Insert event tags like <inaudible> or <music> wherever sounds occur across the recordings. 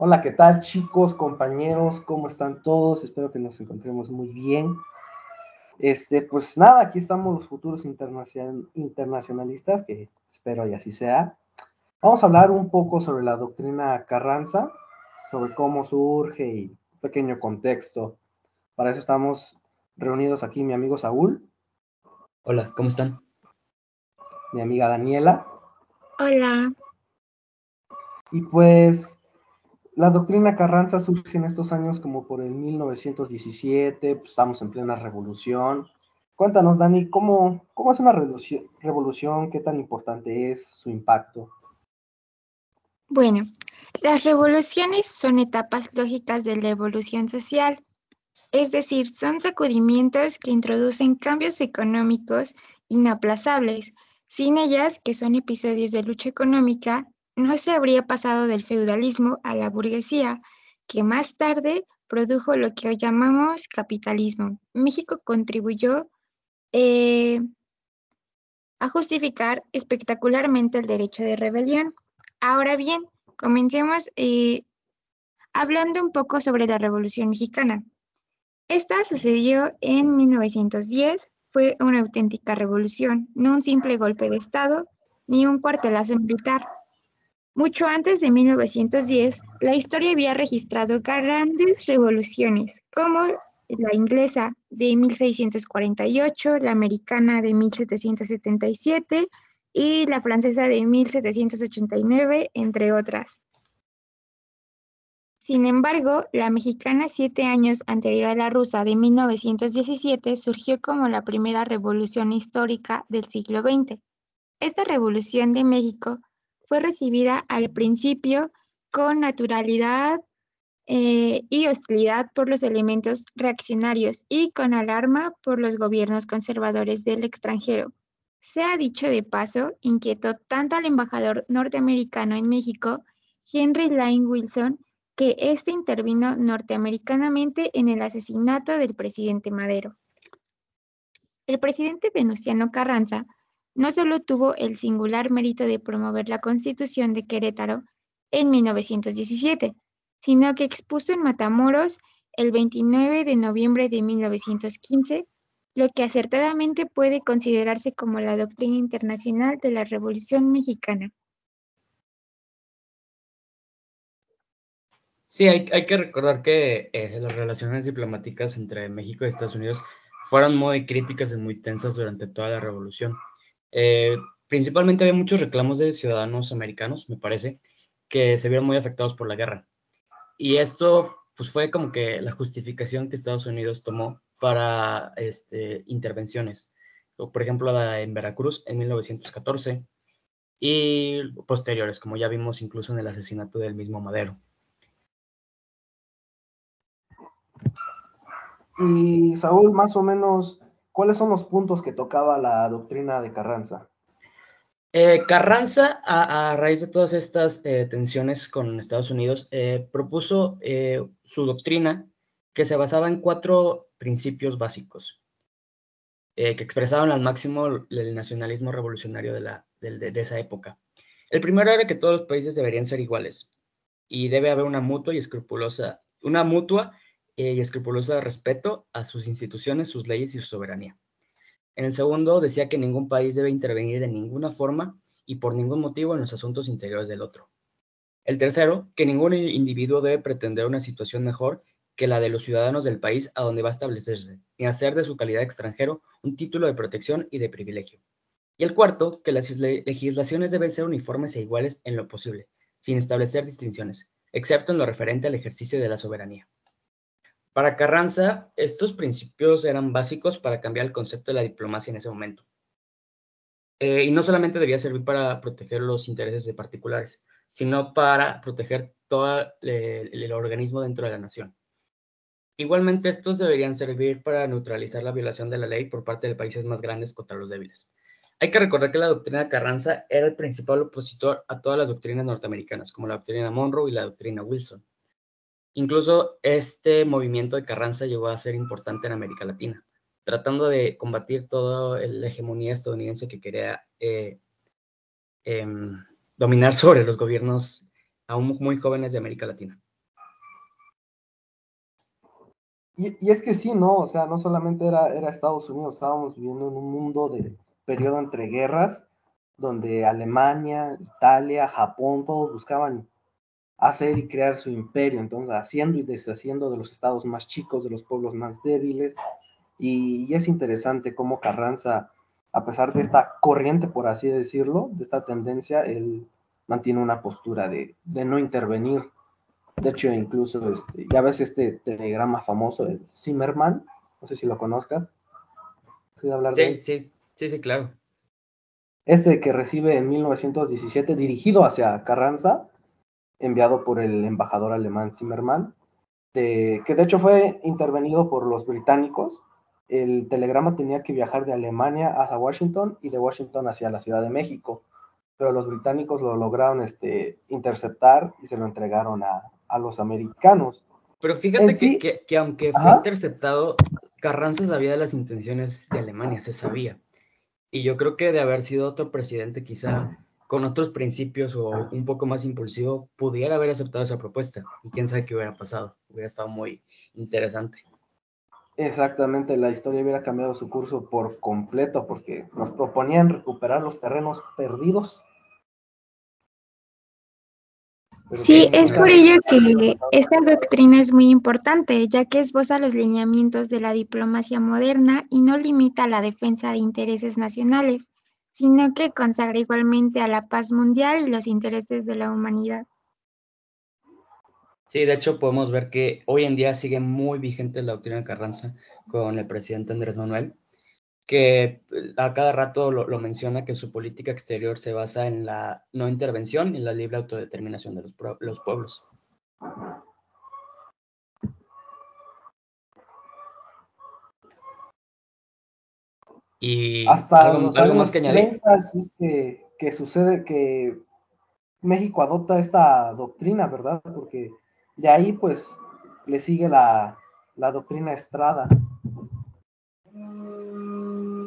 Hola, ¿qué tal chicos, compañeros? ¿Cómo están todos? Espero que nos encontremos muy bien. Este, pues nada, aquí estamos los futuros internacionalistas, que espero y así sea. Vamos a hablar un poco sobre la doctrina Carranza, sobre cómo surge y un pequeño contexto. Para eso estamos reunidos aquí mi amigo Saúl. Hola, ¿cómo están? Mi amiga Daniela. Hola. Y pues la doctrina Carranza surge en estos años como por el 1917, pues, estamos en plena revolución. Cuéntanos, Dani, ¿cómo, cómo es una revolución? ¿Qué tan importante es su impacto? Bueno, las revoluciones son etapas lógicas de la evolución social, es decir, son sacudimientos que introducen cambios económicos inaplazables. Sin ellas, que son episodios de lucha económica, no se habría pasado del feudalismo a la burguesía, que más tarde produjo lo que hoy llamamos capitalismo. México contribuyó eh, a justificar espectacularmente el derecho de rebelión. Ahora bien, comencemos eh, hablando un poco sobre la Revolución Mexicana. Esta sucedió en 1910, fue una auténtica revolución, no un simple golpe de Estado ni un cuartelazo militar. Mucho antes de 1910, la historia había registrado grandes revoluciones, como la inglesa de 1648, la americana de 1777 y la francesa de 1789, entre otras. Sin embargo, la mexicana siete años anterior a la rusa de 1917 surgió como la primera revolución histórica del siglo XX. Esta revolución de México fue recibida al principio con naturalidad eh, y hostilidad por los elementos reaccionarios y con alarma por los gobiernos conservadores del extranjero. Se ha dicho de paso, inquietó tanto al embajador norteamericano en México, Henry Lane Wilson, que éste intervino norteamericanamente en el asesinato del presidente Madero. El presidente Venustiano Carranza no solo tuvo el singular mérito de promover la Constitución de Querétaro en 1917, sino que expuso en Matamoros el 29 de noviembre de 1915 lo que acertadamente puede considerarse como la doctrina internacional de la Revolución Mexicana. Sí, hay, que recordar que eh, las relaciones diplomáticas entre México y Estados Unidos fueron muy críticas y muy tensas durante toda la revolución. Eh, principalmente había muchos reclamos de ciudadanos americanos, me parece, que se vieron muy afectados por la guerra. Y esto pues, fue como que la justificación que Estados Unidos tomó para este, intervenciones, por ejemplo, en Veracruz en 1914 y posteriores, como ya vimos incluso en el asesinato del mismo Madero. Y Saúl, más o menos, ¿Cuáles son los puntos que tocaba la doctrina de Carranza? Eh, Carranza, a, raíz de todas estas eh, tensiones con Estados Unidos, eh, propuso su doctrina que se basaba en cuatro principios básicos que expresaban al máximo el nacionalismo revolucionario de, de esa época. El primero era que todos los países deberían ser iguales y debe haber una mutua y escrupulosa, una mutua y escrupuloso respeto a sus instituciones, sus leyes y su soberanía. En el segundo, decía que ningún país debe intervenir de ninguna forma y por ningún motivo en los asuntos interiores del otro. El tercero, que ningún individuo debe pretender una situación mejor que la de los ciudadanos del país a donde va a establecerse, ni hacer de su calidad extranjero un título de protección y de privilegio. Y el cuarto, que las legislaciones deben ser uniformes e iguales en lo posible, sin establecer distinciones, excepto en lo referente al ejercicio de la soberanía. Para Carranza, estos principios eran básicos para cambiar el concepto de la diplomacia en ese momento. Eh, y no solamente debía servir para proteger los intereses de particulares, sino para proteger todo el, organismo dentro de la nación. Igualmente, estos deberían servir para neutralizar la violación de la ley por parte de países más grandes contra los débiles. Hay que recordar que la doctrina Carranza era el principal opositor a todas las doctrinas norteamericanas, como la doctrina Monroe y la doctrina Wilson. Incluso este movimiento de Carranza llegó a ser importante en América Latina, tratando de combatir toda la hegemonía estadounidense que quería eh, em, dominar <laughs> sobre los gobiernos aún muy jóvenes de América Latina. Y, es que sí, ¿no? O sea, no solamente era, era Estados Unidos, estábamos viviendo en un mundo de periodo entre guerras, donde Alemania, Italia, Japón, todos buscaban hacer y crear su imperio, entonces haciendo y deshaciendo de los estados más chicos, de los pueblos más débiles. Y, es interesante cómo Carranza, a pesar de esta corriente, por así decirlo, de esta tendencia, él mantiene una postura de, no intervenir. De hecho, incluso este, ya ves este telegrama famoso, el Zimmerman, no sé si lo conozcas. ¿Sí, hablar sí, sí, sí, sí, claro. Este que recibe en 1917, dirigido hacia Carranza, enviado por el embajador alemán Zimmermann, que de hecho fue intervenido por los británicos. El telegrama tenía que viajar de Alemania hasta Washington y de Washington hacia la Ciudad de México, pero los británicos lo lograron este, interceptar y se lo entregaron a, los americanos. Pero fíjate que, que, aunque fue interceptado, Carranza sabía de las intenciones de Alemania, se sabía. Y yo creo que de haber sido otro presidente, quizá con otros principios o un poco más impulsivo, pudiera haber aceptado esa propuesta. Y quién sabe qué hubiera pasado. Hubiera estado muy interesante. Exactamente, la historia hubiera cambiado su curso por completo porque nos proponían recuperar los terrenos perdidos. sí, es por ello que esta doctrina es muy importante, ya que esboza los lineamientos de la diplomacia moderna y no limita la defensa de intereses nacionales, sino que consagra igualmente a la paz mundial y los intereses de la humanidad. Sí, de hecho podemos ver que hoy en día sigue muy vigente la doctrina de Carranza con el presidente Andrés Manuel, que eh, a cada rato lo, menciona que su política exterior se basa en la no intervención y la libre autodeterminación de los pueblos. Y hasta algo, los más que añadir. es que, sucede que México adopta esta doctrina, ¿verdad? Porque de ahí pues le sigue la, doctrina Estrada.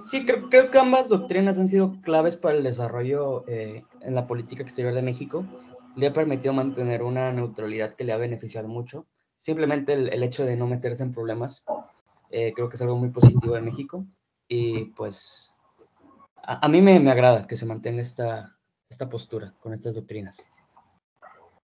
Sí, creo, creo, que ambas doctrinas han sido claves para el desarrollo eh, en la política exterior de México. Le ha permitido mantener una neutralidad que le ha beneficiado mucho. Simplemente el, hecho de no meterse en problemas eh, creo que es algo muy positivo de México y pues a, mí me, agrada que se mantenga esta, esta postura con estas doctrinas.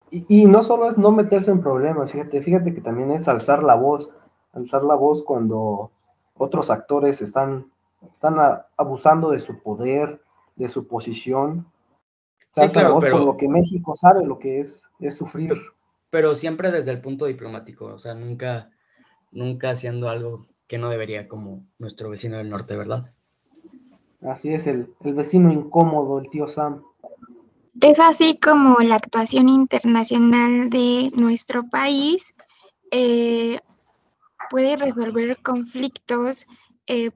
Y, no solo es no meterse en problemas, fíjate, fíjate que también es alzar la voz, alzar la voz cuando otros actores están, están abusando de su poder, de su posición. Sí, claro, pero, por lo que México sabe lo que es, es sufrir. Pero, siempre desde el punto diplomático, o sea, nunca, nunca haciendo algo que no debería como nuestro vecino del norte, ¿verdad? Así es, el, vecino incómodo, el tío Sam. Es así como la actuación internacional de nuestro país eh, puede resolver conflictos eh,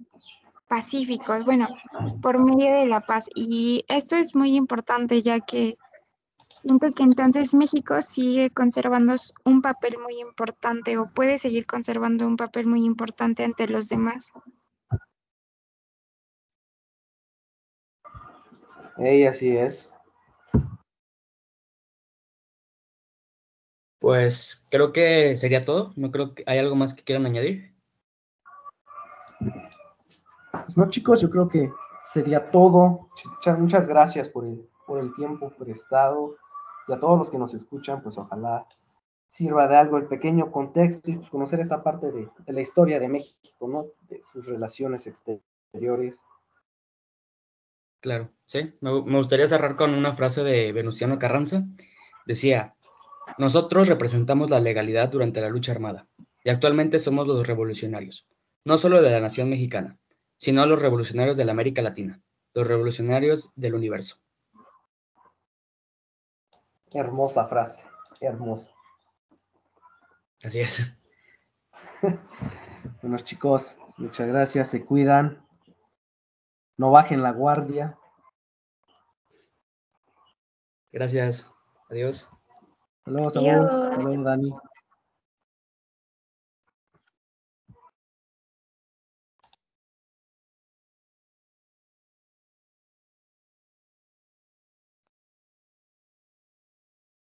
pacíficos, bueno, por medio de la paz. Y esto es muy importante ya que Siento que entonces México sigue conservando un papel muy importante o puede seguir conservando un papel muy importante ante los demás. Ey, así es. Pues creo que sería todo. No creo que hay algo más que quieran añadir. Pues no, chicos, yo creo que sería todo. Muchas, muchas gracias por el, por el tiempo prestado y a todos los que nos escuchan, pues ojalá sirva de algo el pequeño contexto y pues, conocer esta parte de, la historia de México, ¿no? De sus relaciones exteriores. Claro, sí. Me, me gustaría cerrar con una frase de Venustiano Carranza. Decía, nosotros representamos la legalidad durante la lucha armada y actualmente somos los revolucionarios, no solo de la nación mexicana, sino los revolucionarios de la América Latina, los revolucionarios del universo. Hermosa frase, hermosa. Así es. <laughs> bueno chicos, muchas gracias, se cuidan. No bajen la guardia. Gracias. Adiós. Hasta luego, Samuel. Hasta luego, Dani.